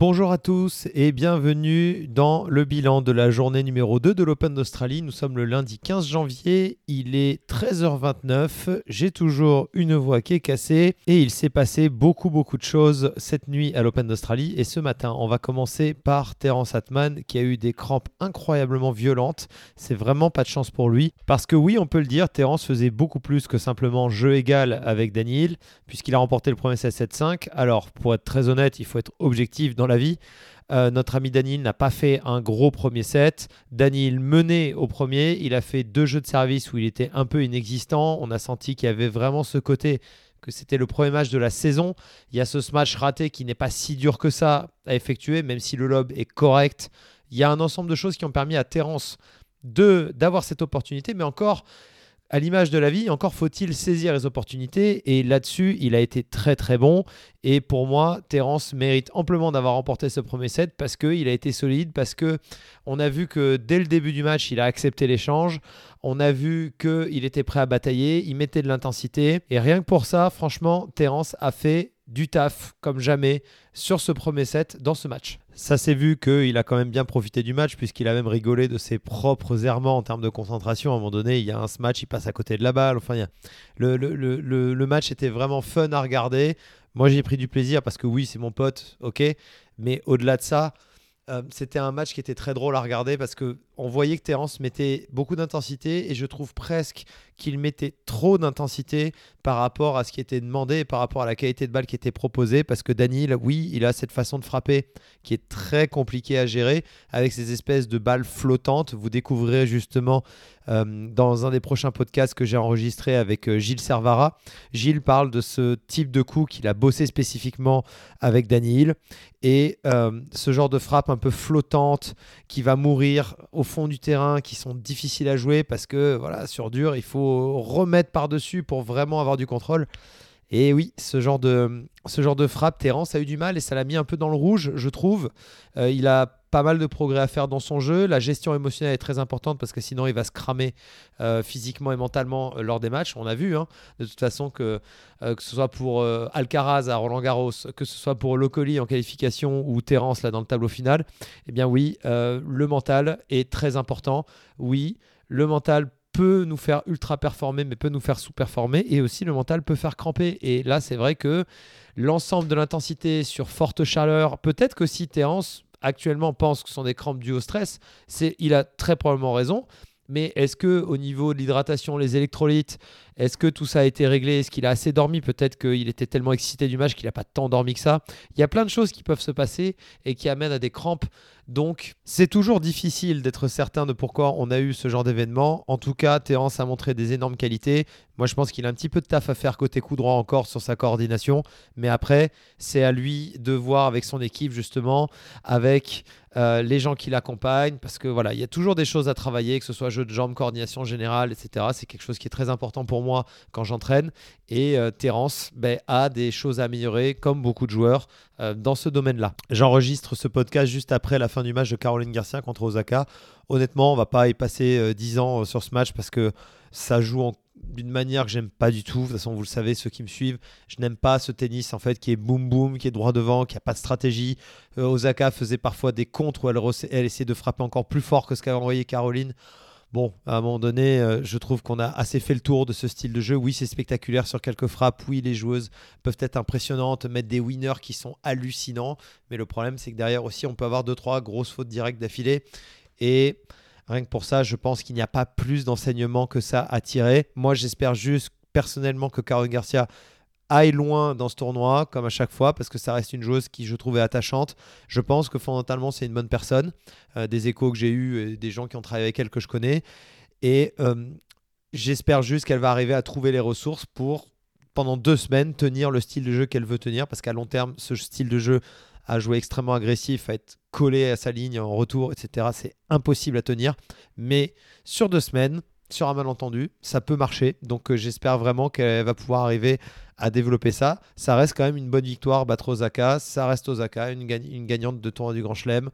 Bonjour à tous et bienvenue dans le bilan de la journée numéro 2 de l'Open d'Australie. Nous sommes le lundi 15 janvier, il est 13h29, j'ai toujours une voix qui est cassée et il s'est passé beaucoup beaucoup de choses cette nuit à l'Open d'Australie et ce matin on va commencer par Terence Atman qui a eu des crampes incroyablement violentes. C'est vraiment pas de chance pour lui parce que oui on peut le dire, Terence faisait beaucoup plus que simplement jeu égal avec Daniel puisqu'il a remporté le premier set 7-5. Alors pour être très honnête il faut être objectif dans vie. Euh, notre ami Daniel n'a pas fait un gros premier set. Daniel menait au premier. Il a fait deux jeux de service où il était un peu inexistant. On a senti qu'il y avait vraiment ce côté que c'était le premier match de la saison. Il y a ce match raté qui n'est pas si dur que ça à effectuer, même si le lob est correct. Il y a un ensemble de choses qui ont permis à Terence d'avoir cette opportunité, mais encore à l'image de la vie, encore faut-il saisir les opportunités. Et là-dessus, il a été très très bon. Et pour moi, Terence mérite amplement d'avoir remporté ce premier set parce qu'il a été solide, parce que on a vu que dès le début du match, il a accepté l'échange. On a vu qu'il était prêt à batailler, il mettait de l'intensité. Et rien que pour ça, franchement, Terence a fait du taf comme jamais sur ce premier set dans ce match. Ça s'est vu qu'il a quand même bien profité du match puisqu'il a même rigolé de ses propres errements en termes de concentration. À un moment donné, il y a un match, il passe à côté de la balle. Enfin, le, match était vraiment fun à regarder. Moi, j'ai pris du plaisir parce que oui, c'est mon pote, ok. Mais au-delà de ça, euh, c'était un match qui était très drôle à regarder parce que on voyait que Terence mettait beaucoup d'intensité et je trouve presque qu'il mettait trop d'intensité par rapport à ce qui était demandé par rapport à la qualité de balle qui était proposée parce que Daniel, oui, il a cette façon de frapper qui est très compliquée à gérer avec ces espèces de balles flottantes. Vous découvrirez justement euh, dans un des prochains podcasts que j'ai enregistré avec euh, Gilles Servara. Gilles parle de ce type de coup qu'il a bossé spécifiquement avec Daniel et euh, ce genre de frappe un peu flottante qui va mourir au fond du terrain, qui sont difficiles à jouer parce que voilà, sur dur, il faut remettre par-dessus pour vraiment avoir du contrôle. Et oui, ce genre de, ce genre de frappe, Terence a eu du mal et ça l'a mis un peu dans le rouge, je trouve. Euh, il a pas mal de progrès à faire dans son jeu. La gestion émotionnelle est très importante parce que sinon il va se cramer euh, physiquement et mentalement euh, lors des matchs. On a vu hein, de toute façon que que ce soit pour Alcaraz à Roland Garros, que ce soit pour Locoli en qualification ou Terence là dans le tableau final, eh bien oui, le mental est très important. Oui, le mental peut nous faire ultra performer, mais peut nous faire sous-performer. Et aussi, le mental peut faire cramper. Et là, c'est vrai que l'ensemble de l'intensité sur forte chaleur, peut-être que si Terence actuellement pense que ce sont des crampes dues au stress, c'est, il a très probablement raison. Mais est-ce que au niveau de l'hydratation, les électrolytes, est-ce que tout ça a été réglé? Est-ce qu'il a assez dormi? Peut-être qu'il était tellement excité du match qu'il n'a pas tant dormi que ça. Il y a plein de choses qui peuvent se passer et qui amènent à des crampes donc, c'est toujours difficile d'être certain de pourquoi on a eu ce genre d'événement. En tout cas, Terence a montré des énormes qualités. Moi, je pense qu'il a un petit peu de taf à faire côté coup droit encore sur sa coordination. Mais après, c'est à lui de voir avec son équipe, justement, avec euh, les gens qui l'accompagnent. Parce que voilà, il y a toujours des choses à travailler, que ce soit jeu de jambes, coordination générale, etc. C'est quelque chose qui est très important pour moi quand j'entraîne. Et euh, Terence ben, a des choses à améliorer, comme beaucoup de joueurs, euh, dans ce domaine-là. J'enregistre ce podcast juste après la fin du match de Caroline Garcia contre Osaka. Honnêtement, on va pas y passer 10 euh, ans euh, sur ce match parce que ça joue d'une manière que j'aime pas du tout. De toute façon, vous le savez, ceux qui me suivent, je n'aime pas ce tennis en fait qui est boum boum, qui est droit devant, qui a pas de stratégie. Osaka faisait parfois des contres où elle, elle essayait de frapper encore plus fort que ce qu'avait envoyé Caroline. Bon, à un moment donné, euh, je trouve qu'on a assez fait le tour de ce style de jeu. Oui, c'est spectaculaire sur quelques frappes. Oui, les joueuses peuvent être impressionnantes, mettre des winners qui sont hallucinants. Mais le problème, c'est que derrière aussi, on peut avoir deux, trois grosses fautes directes d'affilée. Et rien que pour ça, je pense qu'il n'y a pas plus d'enseignement que ça à tirer. Moi, j'espère juste personnellement que Caroline Garcia aille loin dans ce tournoi, comme à chaque fois, parce que ça reste une joueuse qui je trouvais attachante. Je pense que fondamentalement, c'est une bonne personne. Euh, des échos que j'ai eus, des gens qui ont travaillé avec elle que je connais. Et euh, j'espère juste qu'elle va arriver à trouver les ressources pour, pendant deux semaines, tenir le style de jeu qu'elle veut tenir, parce qu'à long terme, ce style de jeu à jouer extrêmement agressif, à être collé à sa ligne en retour, etc., c'est impossible à tenir. Mais sur deux semaines, sur un malentendu, ça peut marcher. Donc euh, j'espère vraiment qu'elle va pouvoir arriver à développer ça. Ça reste quand même une bonne victoire, battre Osaka. Ça reste Osaka, une, gagnante de tournoi du Grand Chelem.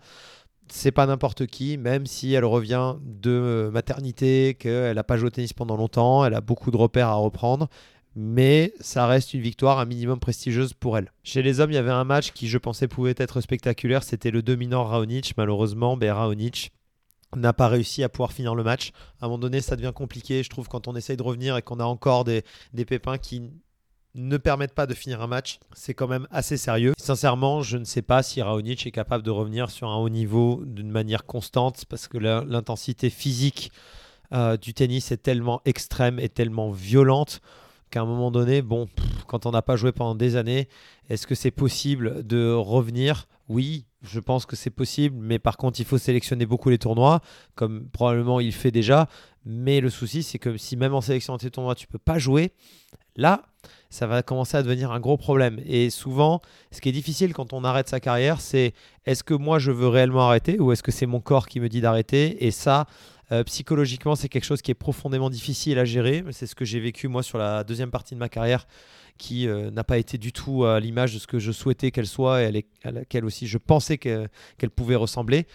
C'est pas n'importe qui, même si elle revient de maternité, qu'elle n'a pas joué au tennis pendant longtemps, elle a beaucoup de repères à reprendre. mais ça reste une victoire un minimum prestigieuse pour elle. Chez les hommes, il y avait un match qui, je pensais, pouvait être spectaculaire. C'était le dominant Raonic. Malheureusement, ben, Raonic n'a pas réussi à pouvoir finir le match. À un moment donné, ça devient compliqué, je trouve, quand on essaye de revenir et qu'on a encore des, pépins qui ne permettent pas de finir un match, c'est quand même assez sérieux. Sincèrement, je ne sais pas si Raonic est capable de revenir sur un haut niveau d'une manière constante parce que l'intensité physique euh, du tennis est tellement extrême et tellement violente qu'à un moment donné, bon, quand on n'a pas joué pendant des années, est-ce que c'est possible de revenir? Oui, je pense que c'est possible, mais par contre, il faut sélectionner beaucoup les tournois, comme probablement il fait déjà. Mais le souci, c'est que si même en sélectionnant tes tournois, tu peux pas jouer, là, ça va commencer à devenir un gros problème. Et souvent, ce qui est difficile quand on arrête sa carrière, c'est est-ce que moi je veux réellement arrêter ou est-ce que c'est mon corps qui me dit d'arrêter? Et ça, euh, psychologiquement, c'est quelque chose qui est profondément difficile à gérer. C'est ce que j'ai vécu moi sur la deuxième partie de ma carrière qui euh, n'a pas été du tout à l'image de ce que je souhaitais qu'elle soit et à laquelle aussi je pensais qu'elle pouvait ressembler.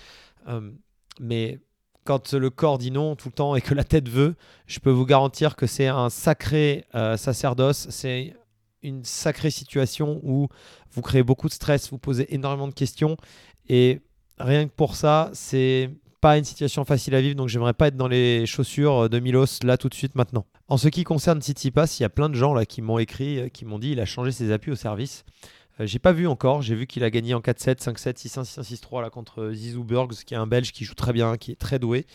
Euh, mais quand le corps dit non tout le temps et que la tête veut, je peux vous garantir que c'est un sacré sacerdoce, c'est une sacrée situation où vous créez beaucoup de stress, vous posez énormément de questions et rien que pour ça, c'est pas une situation facile à vivre, donc j'aimerais pas être dans les chaussures de Milos là tout de suite maintenant. En ce qui concerne Tsitsipas, il y a plein de gens là qui m'ont écrit, euh, qui m'ont dit il a changé ses appuis au service. Euh, j'ai pas vu encore, j'ai vu qu'il a gagné en 4-7, 5-7, 6-1, 6-1, 6-3 là contre Zizou Burgs, qui est un Belge qui joue très bien, qui est très doué.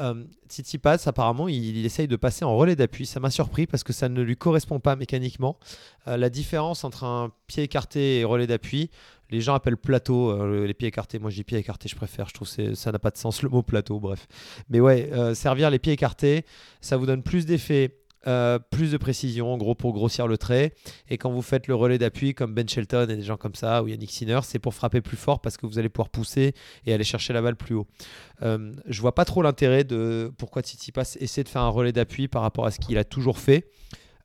Euh, Tsitsipas, apparemment, il, essaye de passer en relais d'appui. Ça m'a surpris parce que ça ne lui correspond pas mécaniquement. Euh, la différence entre un pied écarté et relais d'appui, les gens appellent plateau, euh, les pieds écartés. Moi, je dis pied écarté, je préfère. Je trouve que ça n'a pas de sens le mot plateau, bref. Mais ouais, euh, servir les pieds écartés, ça vous donne plus d'effet euh, plus de précision, en gros, pour grossir le trait. Et quand vous faites le relais d'appui, comme Ben Shelton et des gens comme ça, ou Yannick Sinner, c'est pour frapper plus fort parce que vous allez pouvoir pousser et aller chercher la balle plus haut. Je vois pas trop l'intérêt de pourquoi Tsitsipas essaie de faire un relais d'appui par rapport à ce qu'il a toujours fait.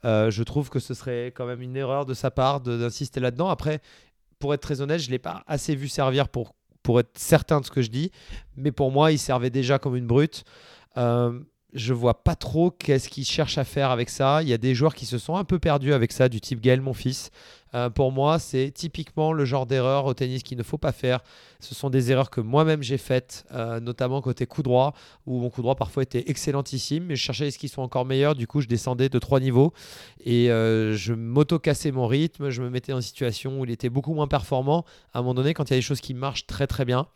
Je trouve que ce serait quand même une erreur de sa part d'insister là-dedans. Après, pour être très honnête, je ne l'ai pas assez vu servir pour, être certain de ce que je dis. Mais pour moi, il servait déjà comme une brute. Euh, je vois pas trop qu'est-ce qu'ils cherchent à faire avec ça. Il y a des joueurs qui se sont un peu perdus avec ça, du type Gaël, mon fils. Euh, pour moi, c'est typiquement le genre d'erreur au tennis qu'il ne faut pas faire. Ce sont des erreurs que moi-même j'ai faites, euh, notamment côté coup droit, où mon coup droit parfois était excellentissime, mais je cherchais ce qu'ils soient encore meilleurs. Du coup, je descendais de trois niveaux et euh, je m'auto-cassais mon rythme. Je me mettais une situation où il était beaucoup moins performant. À un moment donné, quand il y a des choses qui marchent très très bien,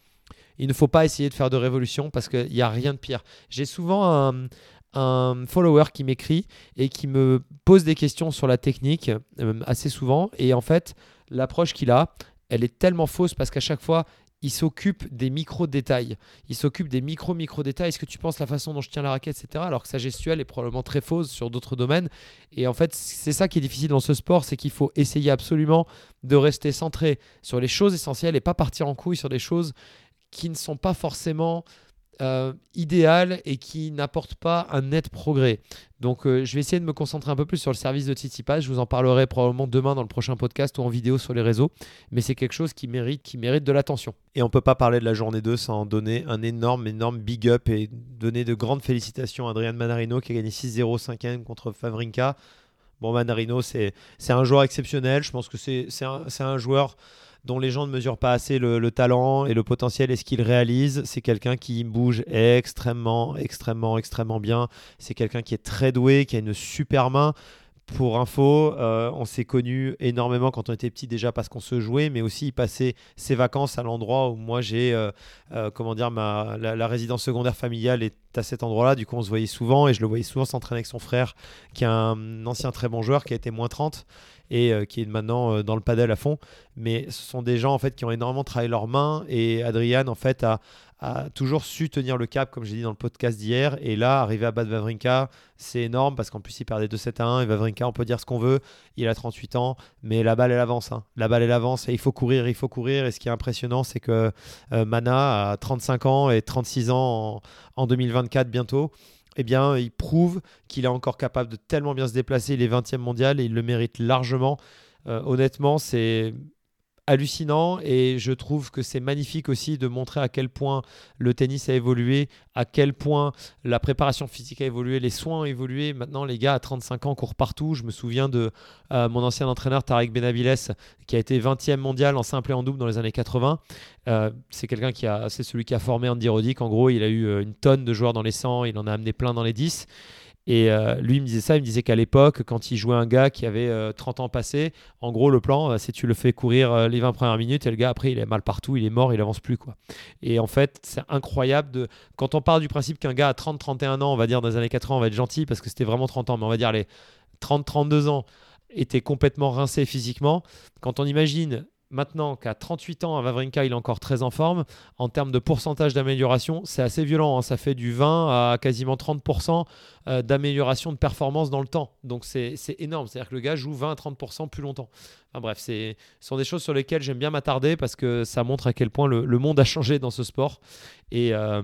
il ne faut pas essayer de faire de révolution parce qu'il n'y a rien de pire. J'ai souvent un, follower qui m'écrit et qui me pose des questions sur la technique euh, assez souvent. Et en fait, l'approche qu'il a, elle est tellement fausse parce qu'à chaque fois, il s'occupe des micro-détails. Il s'occupe des micro-micro-détails. Est-ce que tu penses la façon dont je tiens la raquette, etc. Alors que sa gestuelle est probablement très fausse sur d'autres domaines. Et en fait, c'est ça qui est difficile dans ce sport, c'est qu'il faut essayer absolument de rester centré sur les choses essentielles et pas partir en couille sur des choses qui ne sont pas forcément euh, idéales et qui n'apportent pas un net progrès. Donc euh, je vais essayer de me concentrer un peu plus sur le service de Tsitsipas. Je vous en parlerai probablement demain dans le prochain podcast ou en vidéo sur les réseaux. Mais c'est quelque chose qui mérite, qui mérite de l'attention. Et on ne peut pas parler de la journée 2 sans donner un énorme, énorme big up et donner de grandes félicitations à Adrian Manarino qui a gagné 6-0 5 contre Favrinka. Bon, Manarino, c'est un joueur exceptionnel. Je pense que c'est un, un joueur dont les gens ne mesurent pas assez le, talent et le potentiel et ce qu'il réalise. C'est quelqu'un qui bouge extrêmement, extrêmement, extrêmement bien. C'est quelqu'un qui est très doué, qui a une super main. Pour info, euh, on s'est connus énormément quand on était petit déjà parce qu'on se jouait, mais aussi il passait ses vacances à l'endroit où moi j'ai, euh, euh, comment dire, ma, la, résidence secondaire familiale est à cet endroit-là. Du coup, on se voyait souvent et je le voyais souvent s'entraîner avec son frère, qui est un ancien très bon joueur, qui a été moins 30 et euh, qui est maintenant euh, dans le padel à fond. Mais ce sont des gens en fait qui ont énormément travaillé leurs mains et Adrian en fait a, a toujours su tenir le cap, comme j'ai dit dans le podcast d'hier. Et là, arriver à battre Vavrinka, c'est énorme parce qu'en plus, il perdait 2-7 à 1. Et Vavrinka, on peut dire ce qu'on veut. Il a 38 ans, mais la balle, elle avance. Hein. La balle, elle avance et il faut courir, il faut courir. Et ce qui est impressionnant, c'est que euh, Mana a 35 ans et 36 ans en, en 2024 bientôt eh bien, il prouve qu'il est encore capable de tellement bien se déplacer. Il est 20e mondial et il le mérite largement. Euh, honnêtement, c'est hallucinant et je trouve que c'est magnifique aussi de montrer à quel point le tennis a évolué, à quel point la préparation physique a évolué, les soins ont évolué. Maintenant, les gars à 35 ans courent partout. Je me souviens de euh, mon ancien entraîneur Tarek Benaviles qui a été 20e mondial en simple et en double dans les années 80. Euh, c'est quelqu'un qui a, c'est celui qui a formé Andy Roddick. En gros, il a eu euh, une tonne de joueurs dans les 100, il en a amené plein dans les 10. Et euh, lui, il me disait ça, il me disait qu'à l'époque, quand il jouait un gars qui avait 30 euh, ans passé, en gros, le plan, euh, c'est tu le fais courir les 20 premières minutes et le gars, après, il est mal partout, il est mort, il avance plus. quoi. Et en fait, c'est incroyable de. Quand on part du principe qu'un gars à 30-31 ans, on va dire dans les années 80, on va être gentil parce que c'était vraiment 30 ans, mais on va dire les 30-32 ans était complètement rincé physiquement. Quand on imagine Maintenant qu'à 38 ans, à Vavrinka, il est encore très en forme. En termes de pourcentage d'amélioration, c'est assez violent. Hein. Ça fait du 20 à quasiment 30% euh, d'amélioration de performance dans le temps. Donc c'est énorme. C'est-à-dire que le gars joue 20 à 30% plus longtemps. Bref, ce sont des choses sur lesquelles j'aime bien m'attarder parce que ça montre à quel point le, monde a changé dans ce sport. Et, euh,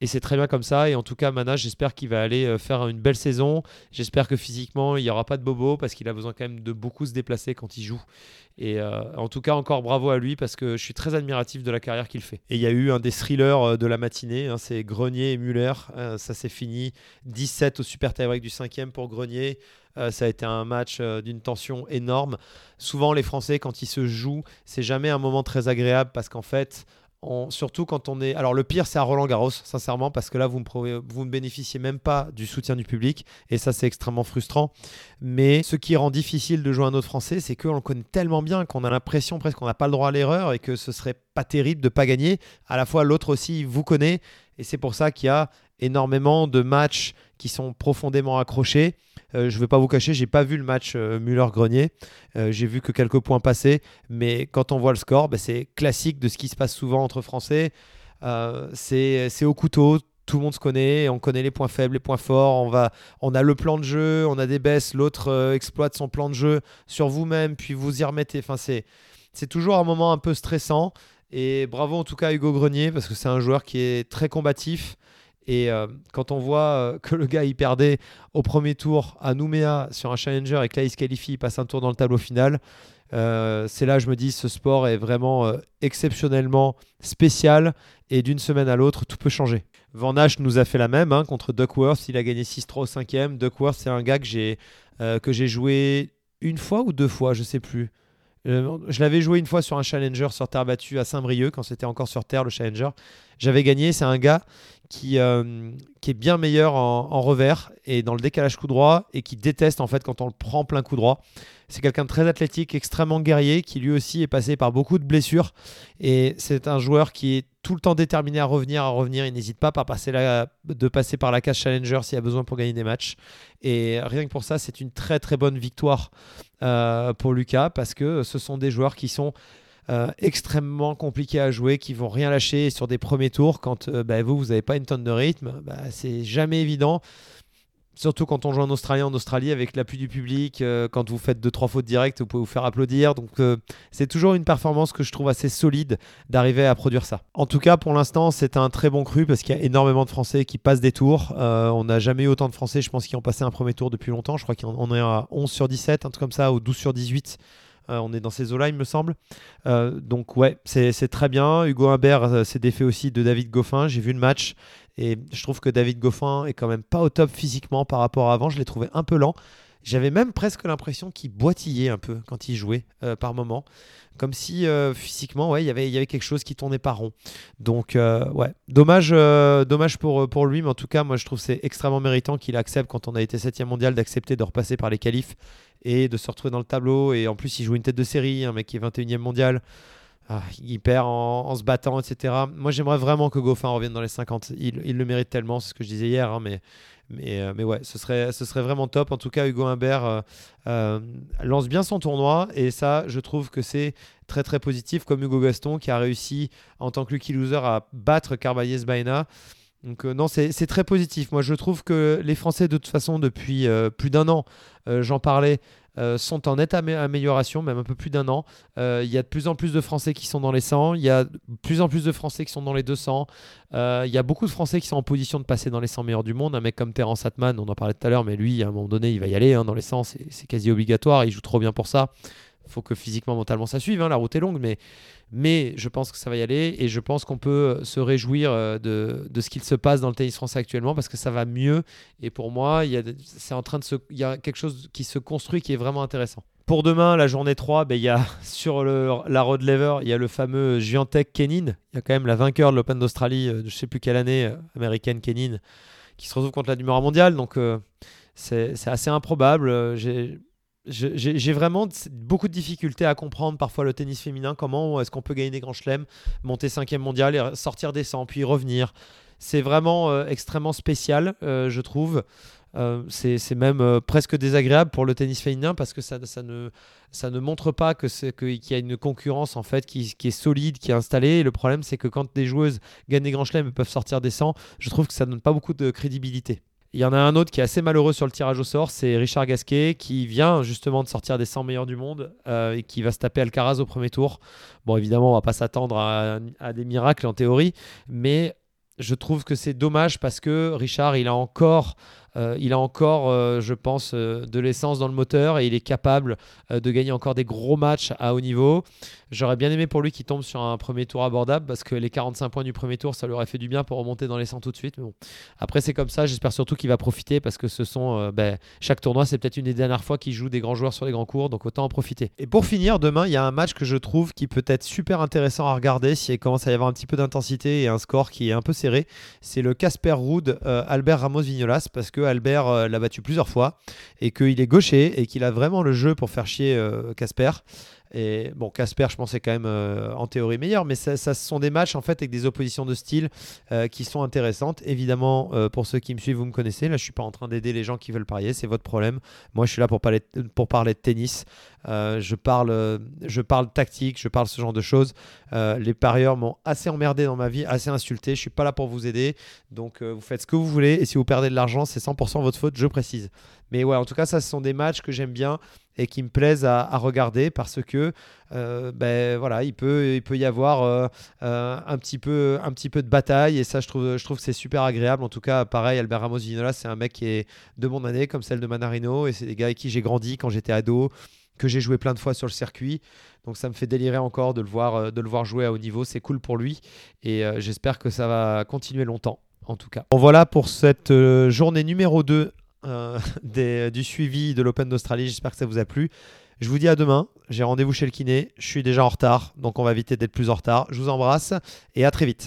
et c'est très bien comme ça. Et en tout cas, Mana, j'espère qu'il va aller euh, faire une belle saison. J'espère que physiquement, il n'y aura pas de bobo parce qu'il a besoin quand même de beaucoup se déplacer quand il joue. Et euh, en tout cas, encore bravo à lui parce que je suis très admiratif de la carrière qu'il fait. Et il y a eu un des thrillers de la matinée, hein, c'est Grenier et Muller. ça s'est fini 17 au super tie-break du cinquième pour Grenier. Ça a été un match d'une tension énorme. Souvent, les Français, quand ils se jouent, c'est jamais un moment très agréable parce qu'en fait, surtout quand on est. Alors le pire, c'est à Roland Garros, sincèrement, parce que là, vous, ne bénéficiez même pas du soutien du public, et ça, c'est extrêmement frustrant. Mais ce qui rend difficile de jouer un autre Français, c'est qu'on le connaît tellement bien qu'on a l'impression presque qu'on n'a pas le droit à l'erreur et que ce serait pas terrible de pas gagner. À la fois, l'autre aussi vous connaît, et c'est pour ça qu'il y a énormément de matchs qui sont profondément accrochés. Euh, je ne vais pas vous cacher, j'ai pas vu le match euh, Muller-Grenier. Euh, j'ai vu que quelques points passés, mais quand on voit le score, bah, c'est classique de ce qui se passe souvent entre Français. c'est au couteau. Tout le monde se connaît, on connaît les points faibles, les points forts. On a le plan de jeu, on a des baisses, l'autre exploite son plan de jeu sur vous-même, puis vous y remettez. Enfin, c'est toujours un moment un peu stressant. Et bravo en tout cas à Hugo Grenier, parce que c'est un joueur qui est très combatif. Et euh, quand on voit euh, que le gars il perdait au premier tour à Nouméa sur un challenger et que là il se qualifie, il passe un tour dans le tableau final, euh, c'est là je me dis ce sport est vraiment exceptionnellement spécial et d'une semaine à l'autre tout peut changer. Van Ash nous a fait la même hein, contre Duckworth, il a gagné 6-3 au cinquième. Duckworth c'est un gars que j'ai joué une fois ou deux fois, je sais plus. je l'avais joué une fois sur un challenger sur terre battue à Saint-Brieuc quand c'était encore sur terre le challenger. J'avais gagné, c'est un gars qui, euh, qui est bien meilleur en, revers et dans le décalage coup droit et qui déteste en fait quand on le prend plein coup droit. C'est quelqu'un de très athlétique, extrêmement guerrier, qui lui aussi est passé par beaucoup de blessures et c'est un joueur qui est tout le temps déterminé à revenir, à revenir. Il n'hésite pas par passer de passer par la case challenger s'il y a besoin pour gagner des matchs. Et rien que pour ça, c'est une très très bonne victoire euh, pour Lucas parce que ce sont des joueurs qui sont euh, extrêmement compliqués à jouer, qui vont rien lâcher sur des premiers tours. Quand euh, bah, vous, vous n'avez pas une tonne de rythme, bah, c'est jamais évident. Surtout quand on joue en Australie, en Australie avec l'appui du public, euh, quand vous faites deux trois fautes directes, vous pouvez vous faire applaudir. Donc c'est toujours une performance que je trouve assez solide d'arriver à produire ça. En tout cas, pour l'instant, c'est un très bon cru parce qu'il y a énormément de Français qui passent des tours. on n'a jamais eu autant de Français, je pense, qui ont passé un premier tour depuis longtemps. Je crois qu'on est à 11 sur 17, un truc comme ça, ou 12 sur 18 euh, on est dans ces eaux-là, il me semble. Euh, donc ouais, c'est très bien. Hugo Humbert euh, s'est défait aussi de David Goffin. J'ai vu le match et je trouve que David Goffin est quand même pas au top physiquement par rapport à avant. Je l'ai trouvé un peu lent. J'avais même presque l'impression qu'il boitillait un peu quand il jouait par moment. Comme si physiquement, ouais, il y avait quelque chose qui tournait pas rond. Donc, ouais, dommage, dommage pour, pour lui, mais en tout cas, moi je trouve c'est extrêmement méritant qu'il accepte, quand on a été 7 mondial, d'accepter de repasser par les qualifs et de se retrouver dans le tableau. Et en plus, il joue une tête de série, un mec qui est 21e mondial. Ah, il perd en, se battant, etc. Moi, j'aimerais vraiment que Goffin revienne dans les 50. Il, le mérite tellement, c'est ce que je disais hier. Hein, mais, mais, euh, mais ouais, ce serait, ce serait vraiment top. En tout cas, Hugo Humbert euh, euh, lance bien son tournoi. Et ça, je trouve que c'est très très positif. Comme Hugo Gaston qui a réussi en tant que lucky loser à battre Carvalhez Baena. Donc non, c'est très positif. Moi, je trouve que les Français, de toute façon, depuis plus d'un an, j'en parlais, euh, sont en nette amélioration, même un peu plus d'un an. Euh, il y a de plus en plus de Français qui sont dans les 100, il y a de plus en plus de Français qui sont dans les 200. Euh, il y a beaucoup de Français qui sont en position de passer dans les 100 meilleurs du monde. Un mec comme Terence Atman, on en parlait tout à l'heure, mais lui, à un moment donné, il va y aller hein, dans les 100, c'est quasi obligatoire, il joue trop bien pour ça. Faut que physiquement, mentalement, ça suive. Hein, la route est longue, mais, mais je pense que ça va y aller et je pense qu'on peut se réjouir de, de ce qu'il se passe dans le tennis français actuellement parce que ça va mieux. Et pour moi, il y a, c'est en train de se, il y a quelque chose qui se construit qui est vraiment intéressant. Pour demain, la journée 3, ben, il y a sur la road lever, il y a le fameux Giantec Kenin. Il y a quand même la vainqueur de l'Open d'Australie, je ne sais plus quelle année, américaine Kenin, qui se retrouve contre la numéro mondiale. Donc c'est assez improbable. J'ai vraiment beaucoup de difficultés à comprendre parfois le tennis féminin. Comment est-ce qu'on peut gagner des grands chelems, monter cinquième mondial et sortir des 100, puis revenir C'est vraiment euh, extrêmement spécial, euh, je trouve. Euh, c'est même presque désagréable pour le tennis féminin parce que ça, ne, montre pas qu'il y a une concurrence en fait qui, est solide, qui est installée. Le problème, c'est que quand des joueuses gagnent des grands chelems et peuvent sortir des 100, je trouve que ça ne donne pas beaucoup de crédibilité. Il y en a un autre qui est assez malheureux sur le tirage au sort, c'est Richard Gasquet qui vient justement de sortir des 100 meilleurs du monde euh, et qui va se taper Alcaraz au premier tour. Bon, évidemment, on va pas s'attendre à, des miracles en théorie, mais je trouve que c'est dommage parce que Richard, il a encore euh, il a encore, euh, je pense, euh, de l'essence dans le moteur et il est capable de gagner encore des gros matchs à haut niveau. J'aurais bien aimé pour lui qu'il tombe sur un premier tour abordable parce que les 45 points du premier tour, ça lui aurait fait du bien pour remonter dans les 100 tout de suite. Après, c'est comme ça. J'espère surtout qu'il va profiter parce que ce sont, ben, chaque tournoi, c'est peut-être une des dernières fois qu'il joue des grands joueurs sur les grands cours, donc autant en profiter. Et pour finir, demain, il y a un match que je trouve qui peut être super intéressant à regarder s'il commence à y avoir un petit peu d'intensité et un score qui est un peu serré. C'est le Casper Ruud Albert Ramos Vignolas parce que Albert euh, l'a battu plusieurs fois et qu'il est gaucher et qu'il a vraiment le jeu pour faire chier euh, Casper. Et bon, Casper, je pensais quand même euh, en théorie meilleur, mais ça, ça, sont des matchs en fait avec des oppositions de style qui sont intéressantes. Évidemment, pour ceux qui me suivent, vous me connaissez. Là, je suis pas en train d'aider les gens qui veulent parier, c'est votre problème. Moi, je suis là pour parler, pour parler de tennis. je parle, je parle tactique, je parle ce genre de choses. les parieurs m'ont assez emmerdé dans ma vie, assez insulté. Je suis pas là pour vous aider, donc vous faites ce que vous voulez. Et si vous perdez de l'argent, c'est 100% votre faute, je précise. Mais ouais, en tout cas, ça, ce sont des matchs que j'aime bien et qui me plaisent à, regarder parce que euh, ben voilà il peut il peut y avoir euh, euh, un petit peu un petit peu de bataille et ça je trouve je trouve que c'est super agréable. En tout cas pareil Albert Ramos Vinola c'est un mec qui est de mon année comme celle de Manarino et c'est des gars avec qui j'ai grandi quand j'étais ado que j'ai joué plein de fois sur le circuit. Donc ça me fait délirer encore de le voir de le voir jouer à haut niveau. C'est cool pour lui et j'espère que ça va continuer longtemps en tout cas. Bon, voilà pour cette journée numéro 2 euh, des, du suivi de l'Open d'Australie. J'espère que ça vous a plu. Je vous dis à demain. J'ai rendez-vous chez le kiné. Je suis déjà en retard, donc on va éviter d'être plus en retard. Je vous embrasse et à très vite.